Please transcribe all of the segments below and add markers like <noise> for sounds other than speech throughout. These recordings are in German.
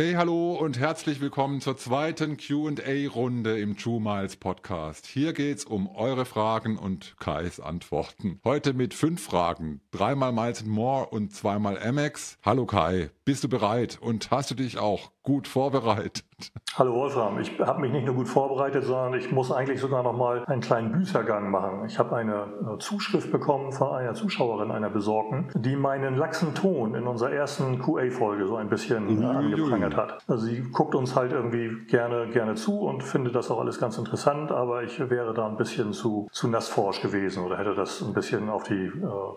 Hey, hallo und herzlich willkommen zur zweiten QA-Runde im True Miles Podcast. Hier geht's um eure Fragen und Kais Antworten. Heute mit fünf Fragen. Dreimal Miles and More und zweimal Amex. Hallo Kai, bist du bereit und hast du dich auch gut vorbereitet? Hallo Wolfram, ich habe mich nicht nur gut vorbereitet, sondern ich muss eigentlich sogar noch mal einen kleinen Büßergang machen. Ich habe eine äh, Zuschrift bekommen von einer Zuschauerin, einer Besorgten, die meinen laxen Ton in unserer ersten QA-Folge so ein bisschen äh, angeprangert hat. Also sie guckt uns halt irgendwie gerne, gerne zu und findet das auch alles ganz interessant, aber ich wäre da ein bisschen zu, zu nassforsch gewesen oder hätte das ein bisschen auf die äh,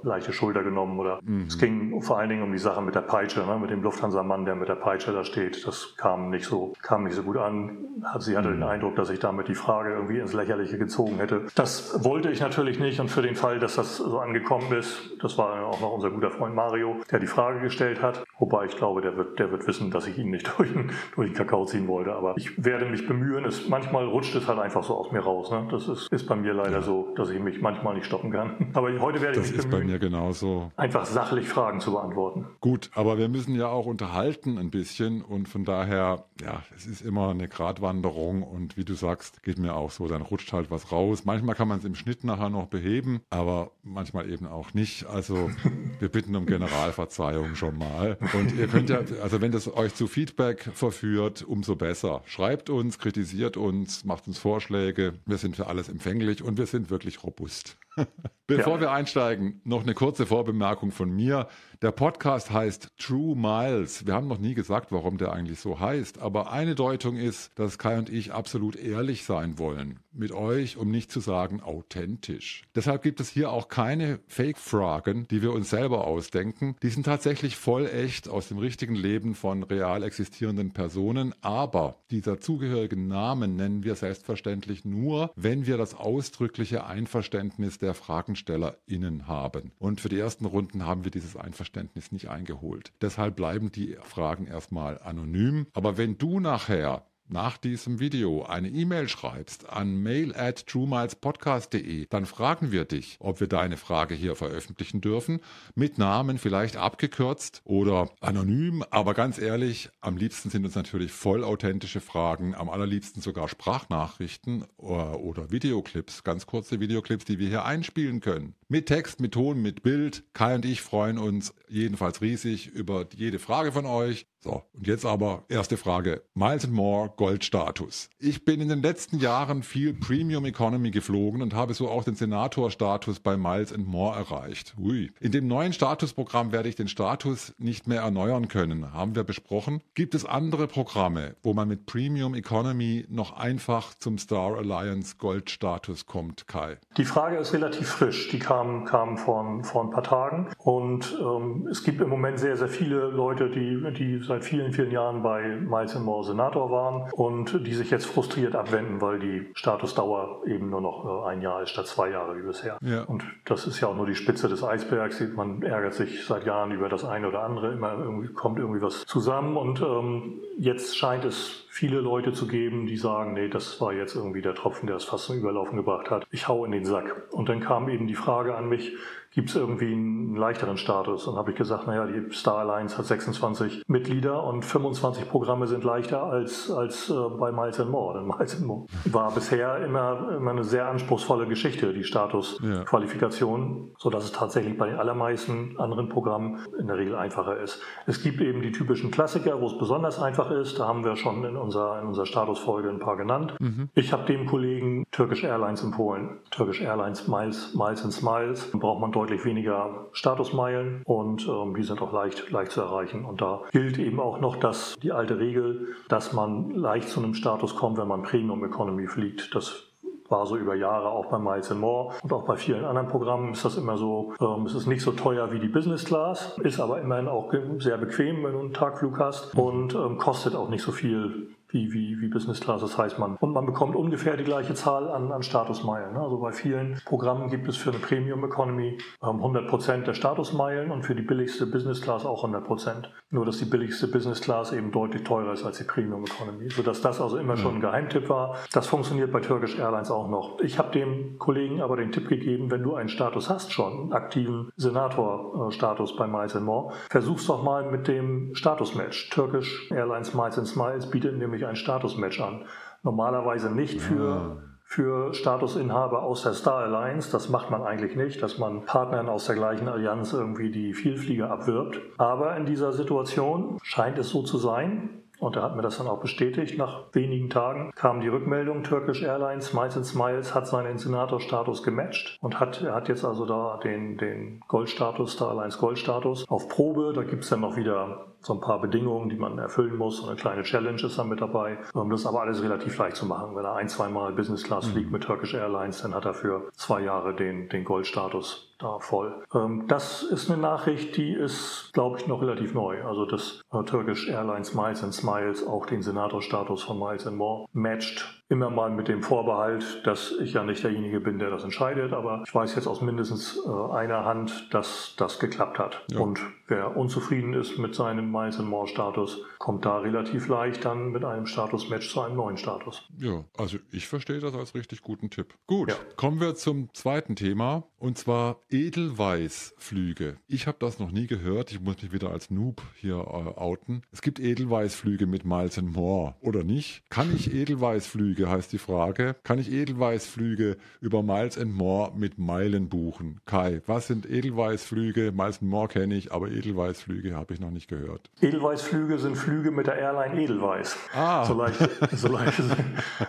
leichte Schulter genommen oder mhm. es ging vor allen Dingen um die Sache mit der Peitsche, ne, mit dem Lufthansa-Mann, der mit der Peitsche da steht. Das kam nicht so, kam nicht so gut an. Sie hatte den mhm. Eindruck, dass ich damit die Frage irgendwie ins Lächerliche gezogen hätte. Das wollte ich natürlich nicht und für den Fall, dass das so angekommen ist, das war auch noch unser guter Freund Mario, der die Frage gestellt hat. Wobei ich glaube, der wird, der wird wissen, dass ich ihn nicht <laughs> durch, durch den Kakao ziehen wollte. Aber ich werde mich bemühen. Es, manchmal rutscht es halt einfach so aus mir raus. Ne? Das ist, ist bei mir leider ja. so, dass ich mich manchmal nicht stoppen kann. <laughs> Aber heute werde ich das mich bemühen, bei mir genauso. einfach sachlich Fragen zu beantworten. Gut, aber wir müssen ja auch unterhalten ein bisschen und von daher, ja, es ist immer eine Gratwanderung und wie du sagst, geht mir auch so, dann rutscht halt was raus. Manchmal kann man es im Schnitt nachher noch beheben, aber manchmal eben auch nicht. Also <laughs> wir bitten um Generalverzeihung schon mal. Und ihr könnt ja, also wenn das euch zu Feedback verführt, umso besser. Schreibt uns, kritisiert uns, macht uns Vorschläge. Wir sind für alles empfänglich und wir sind wirklich robust. <laughs> Bevor ja. wir einsteigen, noch eine kurze Vorbemerkung von mir. Der Podcast heißt True Miles. Wir haben noch nie gesagt, warum der eigentlich so heißt, aber eine Deutung ist, dass Kai und ich absolut ehrlich sein wollen mit euch, um nicht zu sagen authentisch. Deshalb gibt es hier auch keine Fake-Fragen, die wir uns selber ausdenken. Die sind tatsächlich voll echt aus dem richtigen Leben von real existierenden Personen, aber die dazugehörigen Namen nennen wir selbstverständlich nur, wenn wir das ausdrückliche Einverständnis der FragenstellerInnen haben. Und für die ersten Runden haben wir dieses Einverständnis nicht eingeholt. Deshalb bleiben die Fragen erstmal anonym. Aber wenn du nachher nach diesem Video eine E-Mail schreibst an mail at truemilespodcast.de, dann fragen wir dich, ob wir deine Frage hier veröffentlichen dürfen, mit Namen vielleicht abgekürzt oder anonym, aber ganz ehrlich, am liebsten sind uns natürlich vollauthentische Fragen, am allerliebsten sogar Sprachnachrichten oder, oder Videoclips, ganz kurze Videoclips, die wir hier einspielen können. Mit Text, mit Ton, mit Bild. Kai und ich freuen uns jedenfalls riesig über jede Frage von euch. So, und jetzt aber erste Frage. Miles and More Goldstatus. Ich bin in den letzten Jahren viel Premium Economy geflogen und habe so auch den Senator-Status bei Miles and More erreicht. Ui. In dem neuen Statusprogramm werde ich den Status nicht mehr erneuern können. Haben wir besprochen? Gibt es andere Programme, wo man mit Premium Economy noch einfach zum Star Alliance Goldstatus kommt, Kai? Die Frage ist relativ frisch. Die kam, kam vor, vor ein paar Tagen. Und ähm, es gibt im Moment sehr, sehr viele Leute, die, die seit vielen, vielen Jahren bei Miles More Senator waren und die sich jetzt frustriert abwenden, weil die Statusdauer eben nur noch äh, ein Jahr ist statt zwei Jahre wie bisher. Ja. Und das ist ja auch nur die Spitze des Eisbergs. Man ärgert sich seit Jahren über das eine oder andere. Immer irgendwie kommt irgendwie was zusammen und ähm, jetzt scheint es viele Leute zu geben, die sagen, nee, das war jetzt irgendwie der Tropfen, der es fast zum Überlaufen gebracht hat. Ich hau in den Sack. Und dann kam eben die Frage an mich, gibt es irgendwie einen leichteren Status. Und habe ich gesagt, naja, die Star Alliance hat 26 Mitglieder und 25 Programme sind leichter als, als äh, bei Miles More. Denn Miles More war bisher immer, immer eine sehr anspruchsvolle Geschichte, die Statusqualifikation, ja. sodass es tatsächlich bei den allermeisten anderen Programmen in der Regel einfacher ist. Es gibt eben die typischen Klassiker, wo es besonders einfach ist. Da haben wir schon in unserer, in unserer Statusfolge ein paar genannt. Mhm. Ich habe dem Kollegen Turkish Airlines empfohlen. Turkish Airlines Miles, Miles and Smiles. Braucht man deutlich weniger Statusmeilen und ähm, die sind auch leicht, leicht zu erreichen. Und da gilt eben auch noch dass die alte Regel, dass man leicht zu einem Status kommt, wenn man Premium Economy fliegt. Das war so über Jahre auch bei Miles More und auch bei vielen anderen Programmen ist das immer so, ähm, es ist nicht so teuer wie die Business Class, ist aber immerhin auch sehr bequem, wenn du einen Tagflug hast und ähm, kostet auch nicht so viel wie, wie, wie Business Class. Das heißt, man, und man bekommt ungefähr die gleiche Zahl an, an Statusmeilen. Ne? Also bei vielen Programmen gibt es für eine Premium Economy 100 ähm, Prozent der Statusmeilen und für die billigste Business Class auch 100 Prozent. Nur, dass die billigste Business Class eben deutlich teurer ist als die Premium Economy. Sodass das also immer schon ein Geheimtipp war. Das funktioniert bei Turkish Airlines auch noch. Ich habe dem Kollegen aber den Tipp gegeben, wenn du einen Status hast schon, einen aktiven Senator-Status bei Miles More, versuch's doch mal mit dem Status-Match. Turkish Airlines Miles Smiles bietet nämlich ein Status-Match an. Normalerweise nicht für für Statusinhaber aus der Star Alliance. Das macht man eigentlich nicht, dass man Partnern aus der gleichen Allianz irgendwie die Vielflieger abwirbt. Aber in dieser Situation scheint es so zu sein, und er hat mir das dann auch bestätigt. Nach wenigen Tagen kam die Rückmeldung, Turkish Airlines, Smiles and Smiles hat seinen Senator-Status gematcht und hat, er hat jetzt also da den, den Goldstatus, Star Alliance Goldstatus auf Probe. Da gibt es dann noch wieder so ein paar Bedingungen, die man erfüllen muss. So eine kleine Challenge ist dann mit dabei. Ähm, das ist aber alles relativ leicht zu machen. Wenn er ein, zweimal Business Class mhm. fliegt mit Turkish Airlines, dann hat er für zwei Jahre den, den Goldstatus da voll. Ähm, das ist eine Nachricht, die ist, glaube ich, noch relativ neu. Also dass äh, Turkish Airlines Miles and Smiles auch den Senatorstatus von Miles and More matcht Immer mal mit dem Vorbehalt, dass ich ja nicht derjenige bin, der das entscheidet, aber ich weiß jetzt aus mindestens äh, einer Hand, dass das geklappt hat. Ja. Und wer unzufrieden ist mit seinem Miles More Status, kommt da relativ leicht dann mit einem Status-Match zu einem neuen Status. Ja, also ich verstehe das als richtig guten Tipp. Gut, ja. kommen wir zum zweiten Thema und zwar Edelweißflüge. Ich habe das noch nie gehört. Ich muss mich wieder als Noob hier äh, outen. Es gibt Edelweißflüge mit Miles More oder nicht? Kann ich <laughs> Edelweißflüge Edelweißflüge heißt die Frage. Kann ich Edelweißflüge über Miles and More mit Meilen buchen? Kai, was sind Edelweißflüge? Miles and More kenne ich, aber Edelweißflüge habe ich noch nicht gehört. Edelweißflüge sind Flüge mit der Airline Edelweiß. Ah. So leicht, so leicht,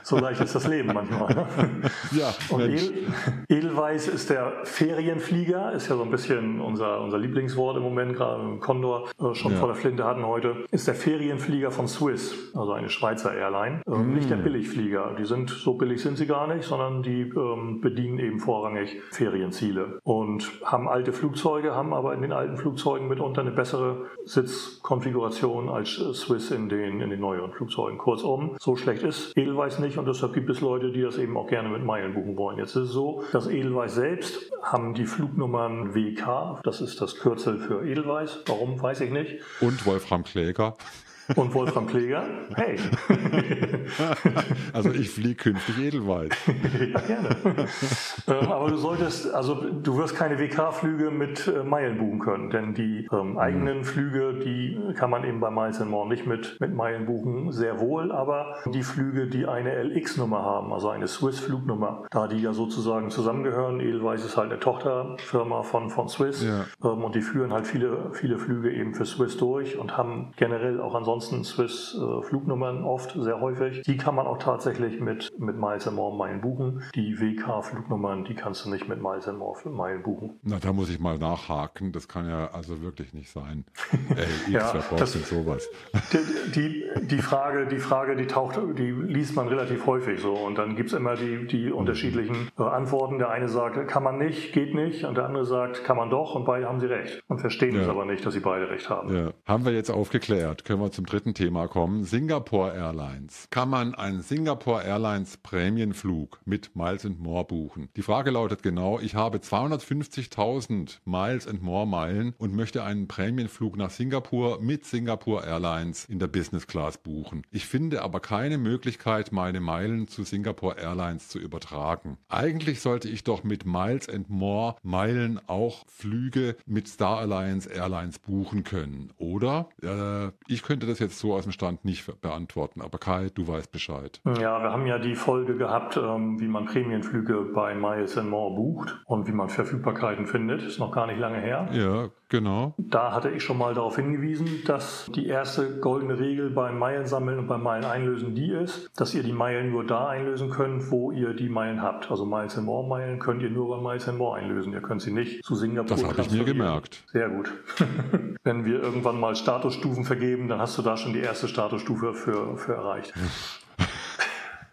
so leicht ist das Leben manchmal. Ja, Und Edel, Edelweiß ist der Ferienflieger, ist ja so ein bisschen unser, unser Lieblingswort im Moment, gerade im Condor äh, schon ja. vor der Flinte hatten heute, ist der Ferienflieger von Swiss, also eine Schweizer Airline. Mm. Nicht der Billigflieger billiger. Die sind so billig sind sie gar nicht, sondern die ähm, bedienen eben vorrangig Ferienziele und haben alte Flugzeuge, haben aber in den alten Flugzeugen mitunter eine bessere Sitzkonfiguration als Swiss in den, in den neueren Flugzeugen. Kurzum, so schlecht ist Edelweiss nicht und deshalb gibt es Leute, die das eben auch gerne mit Meilen buchen wollen. Jetzt ist es so, dass Edelweiss selbst haben die Flugnummern WK, das ist das Kürzel für Edelweiss. Warum, weiß ich nicht. Und Wolfram Kläger. Und Wolfram Kläger? Hey. <laughs> also ich fliege künftig Edelweiß. ja, gerne. ähm, aber du solltest, also du wirst keine WK-Flüge mit äh, Meilen buchen können, denn die ähm, eigenen mhm. Flüge, die kann man eben bei Miles More nicht mit, mit Meilen buchen, sehr wohl, aber die Flüge, die eine LX-Nummer haben, also eine Swiss-Flugnummer, da die ja sozusagen zusammengehören, Edelweiß ist halt eine Tochterfirma von, von Swiss ja. ähm, und die führen halt viele, viele Flüge eben für Swiss durch und haben generell auch ansonsten ansonsten Swiss äh, Flugnummern oft, sehr häufig. Die kann man auch tatsächlich mit, mit Miles More Meilen buchen. Die WK-Flugnummern, die kannst du nicht mit Miles More Meilen buchen. Na, da muss ich mal nachhaken. Das kann ja also wirklich nicht sein. Ey, <laughs> X, ja, braucht denn sowas? Die, die, die, Frage, die Frage, die taucht, die liest man relativ häufig so. Und dann gibt es immer die, die mhm. unterschiedlichen äh, Antworten. Der eine sagt, kann man nicht, geht nicht. Und der andere sagt, kann man doch. Und beide haben sie recht. Und verstehen ja. es aber nicht, dass sie beide recht haben. Ja. Haben wir jetzt aufgeklärt. Können wir zum dritten Thema kommen. Singapore Airlines. Kann man einen Singapore Airlines Prämienflug mit Miles and More buchen? Die Frage lautet genau, ich habe 250.000 Miles and More Meilen und möchte einen Prämienflug nach Singapur mit Singapore Airlines in der Business Class buchen. Ich finde aber keine Möglichkeit, meine Meilen zu Singapore Airlines zu übertragen. Eigentlich sollte ich doch mit Miles and More Meilen auch Flüge mit Star Alliance Airlines buchen können, oder? Äh, ich könnte das jetzt so aus dem Stand nicht beantworten. Aber Kai, du weißt Bescheid. Ja, wir haben ja die Folge gehabt, ähm, wie man Prämienflüge bei Miles More bucht und wie man Verfügbarkeiten findet. Ist noch gar nicht lange her. Ja, genau. Da hatte ich schon mal darauf hingewiesen, dass die erste goldene Regel beim Meilensammeln und beim Meileneinlösen die ist, dass ihr die Meilen nur da einlösen könnt, wo ihr die Meilen habt. Also Miles More Meilen könnt ihr nur bei Miles More einlösen. Ihr könnt sie nicht zu Singapur Das habe ich mir gemerkt. Sehr gut. <laughs> Wenn wir irgendwann mal Statusstufen vergeben, dann hast du da schon die erste Statusstufe für, für erreicht. <laughs>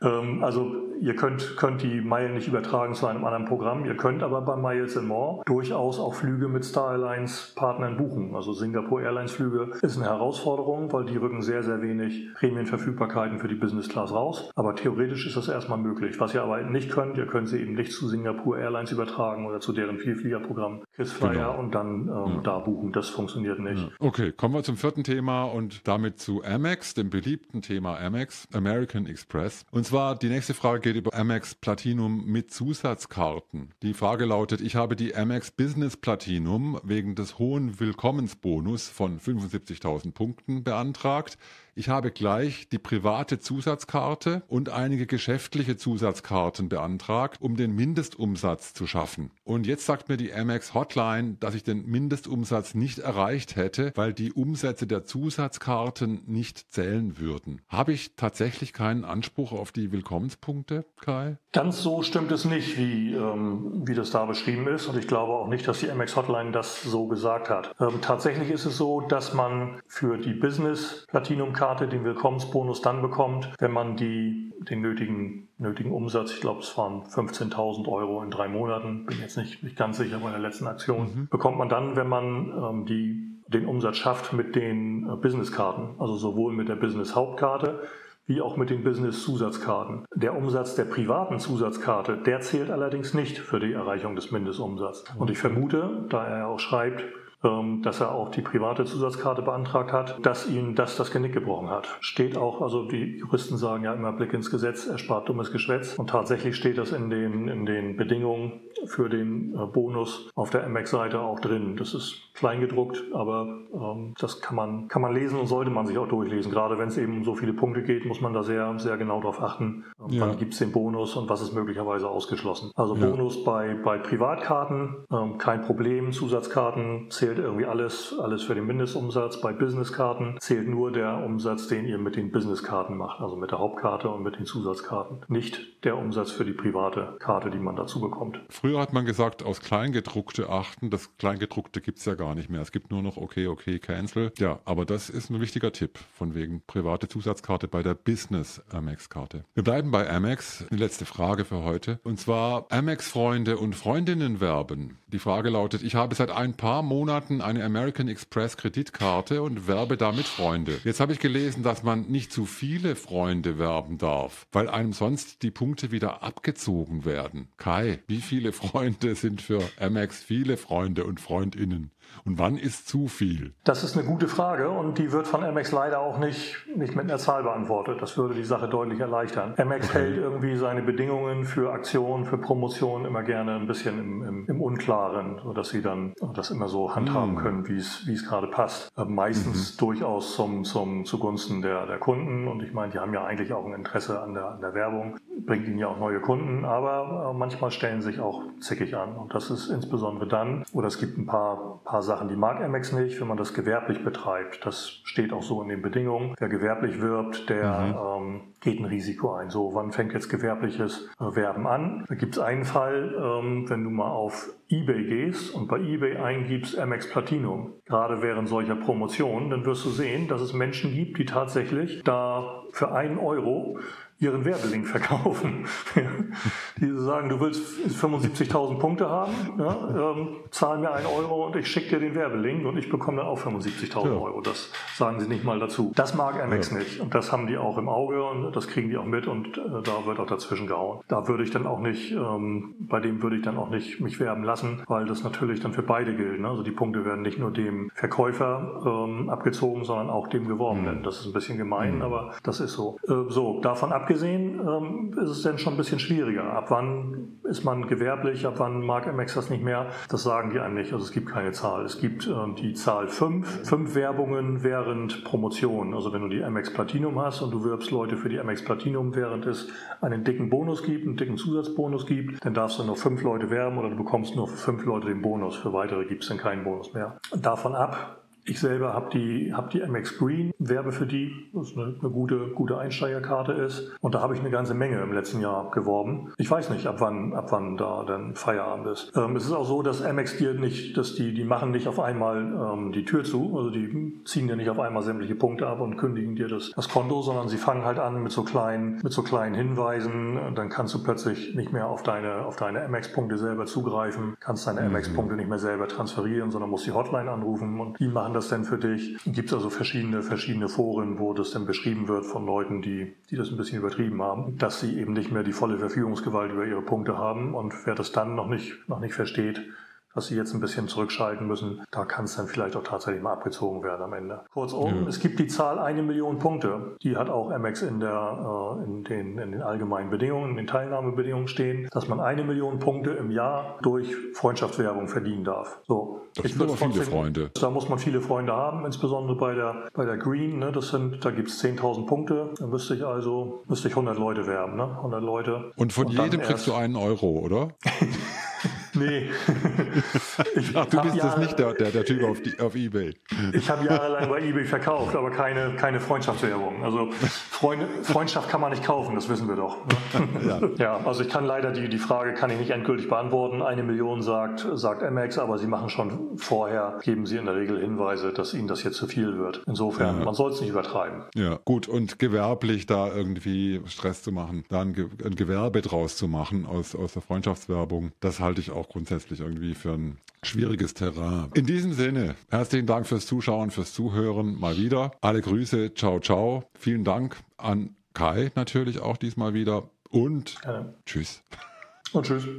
Ähm, also ihr könnt, könnt die Meilen nicht übertragen zu einem anderen Programm. Ihr könnt aber bei Miles and More durchaus auch Flüge mit Star Airlines Partnern buchen. Also Singapore Airlines Flüge ist eine Herausforderung, weil die rücken sehr, sehr wenig Prämienverfügbarkeiten für die Business Class raus. Aber theoretisch ist das erstmal möglich. Was ihr aber nicht könnt, ihr könnt sie eben nicht zu Singapore Airlines übertragen oder zu deren Vielfliegerprogramm KissFlyer genau. und dann ähm, ja. da buchen. Das funktioniert nicht. Ja. Okay, kommen wir zum vierten Thema und damit zu Amex, dem beliebten Thema Amex, American Express. Und zwar die nächste Frage geht über Amex Platinum mit Zusatzkarten. Die Frage lautet, ich habe die Amex Business Platinum wegen des hohen Willkommensbonus von 75.000 Punkten beantragt. Ich habe gleich die private Zusatzkarte und einige geschäftliche Zusatzkarten beantragt, um den Mindestumsatz zu schaffen. Und jetzt sagt mir die Amex Hotline, dass ich den Mindestumsatz nicht erreicht hätte, weil die Umsätze der Zusatzkarten nicht zählen würden. Habe ich tatsächlich keinen Anspruch auf die Willkommenspunkte, Kai? Ganz so stimmt es nicht, wie, ähm, wie das da beschrieben ist. Und ich glaube auch nicht, dass die Amex Hotline das so gesagt hat. Ähm, tatsächlich ist es so, dass man für die Business Platinum Karte Karte den Willkommensbonus dann bekommt, wenn man die, den nötigen, nötigen Umsatz, ich glaube es waren 15.000 Euro in drei Monaten, bin jetzt nicht, nicht ganz sicher bei der letzten Aktion, mhm. bekommt man dann, wenn man ähm, die, den Umsatz schafft mit den äh, Businesskarten, also sowohl mit der Business-Hauptkarte wie auch mit den Business-Zusatzkarten. Der Umsatz der privaten Zusatzkarte, der zählt allerdings nicht für die Erreichung des Mindestumsatzes. Und ich vermute, da er auch schreibt, dass er auch die private Zusatzkarte beantragt hat, dass ihn das das Genick gebrochen hat. Steht auch, also die Juristen sagen ja immer Blick ins Gesetz, erspart dummes Geschwätz. Und tatsächlich steht das in den, in den Bedingungen für den äh, Bonus auf der MX-Seite auch drin. Das ist kleingedruckt, aber ähm, das kann man, kann man lesen und sollte man sich auch durchlesen. Gerade wenn es eben um so viele Punkte geht, muss man da sehr, sehr genau darauf achten, ähm, ja. wann gibt es den Bonus und was ist möglicherweise ausgeschlossen. Also ja. Bonus bei, bei Privatkarten, ähm, kein Problem. Zusatzkarten zählt irgendwie alles, alles für den Mindestumsatz. Bei Businesskarten zählt nur der Umsatz, den ihr mit den Businesskarten macht, also mit der Hauptkarte und mit den Zusatzkarten. Nicht der Umsatz für die private Karte, die man dazu bekommt. Früher hat man gesagt, aus Kleingedruckte achten. Das Kleingedruckte gibt es ja gar nicht mehr. Es gibt nur noch okay, okay, cancel. Ja, aber das ist ein wichtiger Tipp von wegen private Zusatzkarte bei der Business Amex-Karte. Wir bleiben bei Amex. Die letzte Frage für heute. Und zwar Amex-Freunde und Freundinnen werben. Die Frage lautet, ich habe seit ein paar Monaten eine American Express Kreditkarte und werbe damit Freunde. Jetzt habe ich gelesen, dass man nicht zu viele Freunde werben darf, weil einem sonst die Punkte wieder abgezogen werden. Kai, wie viele Freunde sind für Amex viele Freunde und Freundinnen? Und wann ist zu viel? Das ist eine gute Frage und die wird von Amex leider auch nicht, nicht mit einer Zahl beantwortet. Das würde die Sache deutlich erleichtern. Amex okay. hält irgendwie seine Bedingungen für Aktionen, für Promotionen immer gerne ein bisschen im, im, im Unklaren, sodass sie dann das immer so handhaben mhm. können, wie es, gerade passt. Äh, meistens mhm. durchaus zum, zum, zugunsten der, der Kunden und ich meine, die haben ja eigentlich auch ein Interesse an der, an der Werbung, bringt ihnen ja auch neue Kunden, aber äh, manchmal stellen sich auch zickig an und das ist insbesondere dann, oder es gibt ein paar, paar Sachen, die mag Amex nicht, wenn man das gewerblich betreibt. Das steht auch so in den Bedingungen. Wer gewerblich wirbt, der mhm. ähm, geht ein Risiko ein. So, wann fängt jetzt gewerbliches äh, Werben an? Da gibt es einen Fall, ähm, wenn du mal auf eBay gehst und bei eBay eingibst Amex Platinum, gerade während solcher Promotionen, dann wirst du sehen, dass es Menschen gibt, die tatsächlich da für einen Euro ihren Werbelink verkaufen. <laughs> die sagen, du willst 75.000 Punkte haben, ja, ähm, zahl mir einen Euro und ich schicke dir den Werbelink und ich bekomme dann auch 75.000 ja. Euro. Das sagen sie nicht mal dazu. Das mag Amex ja. nicht und das haben die auch im Auge und das kriegen die auch mit und äh, da wird auch dazwischen gehauen. Da würde ich dann auch nicht, ähm, bei dem würde ich dann auch nicht mich werben lassen, weil das natürlich dann für beide gilt. Ne? Also die Punkte werden nicht nur dem Verkäufer ähm, abgezogen, sondern auch dem Geworbenen. Mhm. Das ist ein bisschen gemein, mhm. aber das ist so. Äh, so, davon ab abgesehen ähm, ist es denn schon ein bisschen schwieriger. Ab wann ist man gewerblich, ab wann mag MX das nicht mehr? Das sagen die einem nicht. Also es gibt keine Zahl. Es gibt äh, die Zahl 5, 5 Werbungen während Promotion. Also wenn du die MX Platinum hast und du wirbst Leute für die MX Platinum, während es einen dicken Bonus gibt, einen dicken Zusatzbonus gibt, dann darfst du nur 5 Leute werben oder du bekommst nur für 5 Leute den Bonus. Für weitere gibt es dann keinen Bonus mehr. Davon ab Ich selber habe die, hab die MX Green, werbe für die, was eine, eine gute, gute Einsteigerkarte ist. Und da habe ich eine ganze Menge im letzten Jahr geworben. Ich weiß nicht, ab wann, ab wann da dann Feierabend ist. Ähm, es ist auch so, dass MX dir nicht, dass die, die machen nicht auf einmal ähm, die Tür zu, also die ziehen dir nicht auf einmal sämtliche Punkte ab und kündigen dir das, das Konto, sondern sie fangen halt an mit so kleinen, mit so kleinen Hinweisen. Dann kannst du plötzlich nicht mehr auf deine, auf deine MX-Punkte selber zugreifen, kannst deine mhm. MX-Punkte nicht mehr selber transferieren, sondern musst die Hotline anrufen und die machen das dann für dich. Gibt es also verschiedene, verschiedene Foren, wo das dann beschrieben wird von Leuten, die, die das ein bisschen übertrieben haben, dass sie eben nicht mehr die volle Verfügungsgewalt über ihre Punkte haben und wer das dann noch nicht, noch nicht versteht, dass sie jetzt ein bisschen zurückschalten müssen. Da kann es dann vielleicht auch tatsächlich mal abgezogen werden am Ende. Kurzum, ja. es gibt die Zahl eine Million Punkte. Die hat auch Amex in, der, äh, in, den, in den allgemeinen Bedingungen, in den Teilnahmebedingungen stehen, dass man eine Million Punkte im Jahr durch Freundschaftswerbung verdienen darf. So. Das ich sind aber viele Freunde. Da muss man viele Freunde haben, insbesondere bei der, bei der Green. Ne, das sind, da gibt es 10.000 Punkte. Da müsste ich also müsste ich 100 Leute werben. Ne? 100 Leute. Und von Und jedem kriegst du einen Euro, oder? <laughs> Nee. <laughs> Ich du bist Jahre, das nicht der, der, der Typ auf, die, auf Ebay. Ich habe jahrelang bei Ebay <laughs> verkauft, aber keine, keine Freundschaftswerbung. Also Freund, Freundschaft kann man nicht kaufen, das wissen wir doch. Ja. <laughs> ja. also ich kann leider die, die Frage kann ich nicht endgültig beantworten. Eine Million sagt, sagt MX, aber sie machen schon vorher, geben sie in der Regel Hinweise, dass ihnen das jetzt zu viel wird. Insofern, ja. man soll es nicht übertreiben. Ja, gut. Und gewerblich da irgendwie Stress zu machen, da ein, Gewerbe draus zu machen aus, aus der Freundschaftswerbung, das halte ich auch grundsätzlich irgendwie für ein schwieriges Terrain. In diesem Sinne, herzlichen Dank fürs Zuschauen, fürs Zuhören mal wieder. Alle Grüße, ciao, ciao. Vielen Dank an Kai natürlich auch diesmal wieder und ja. tschüss. Und tschüss.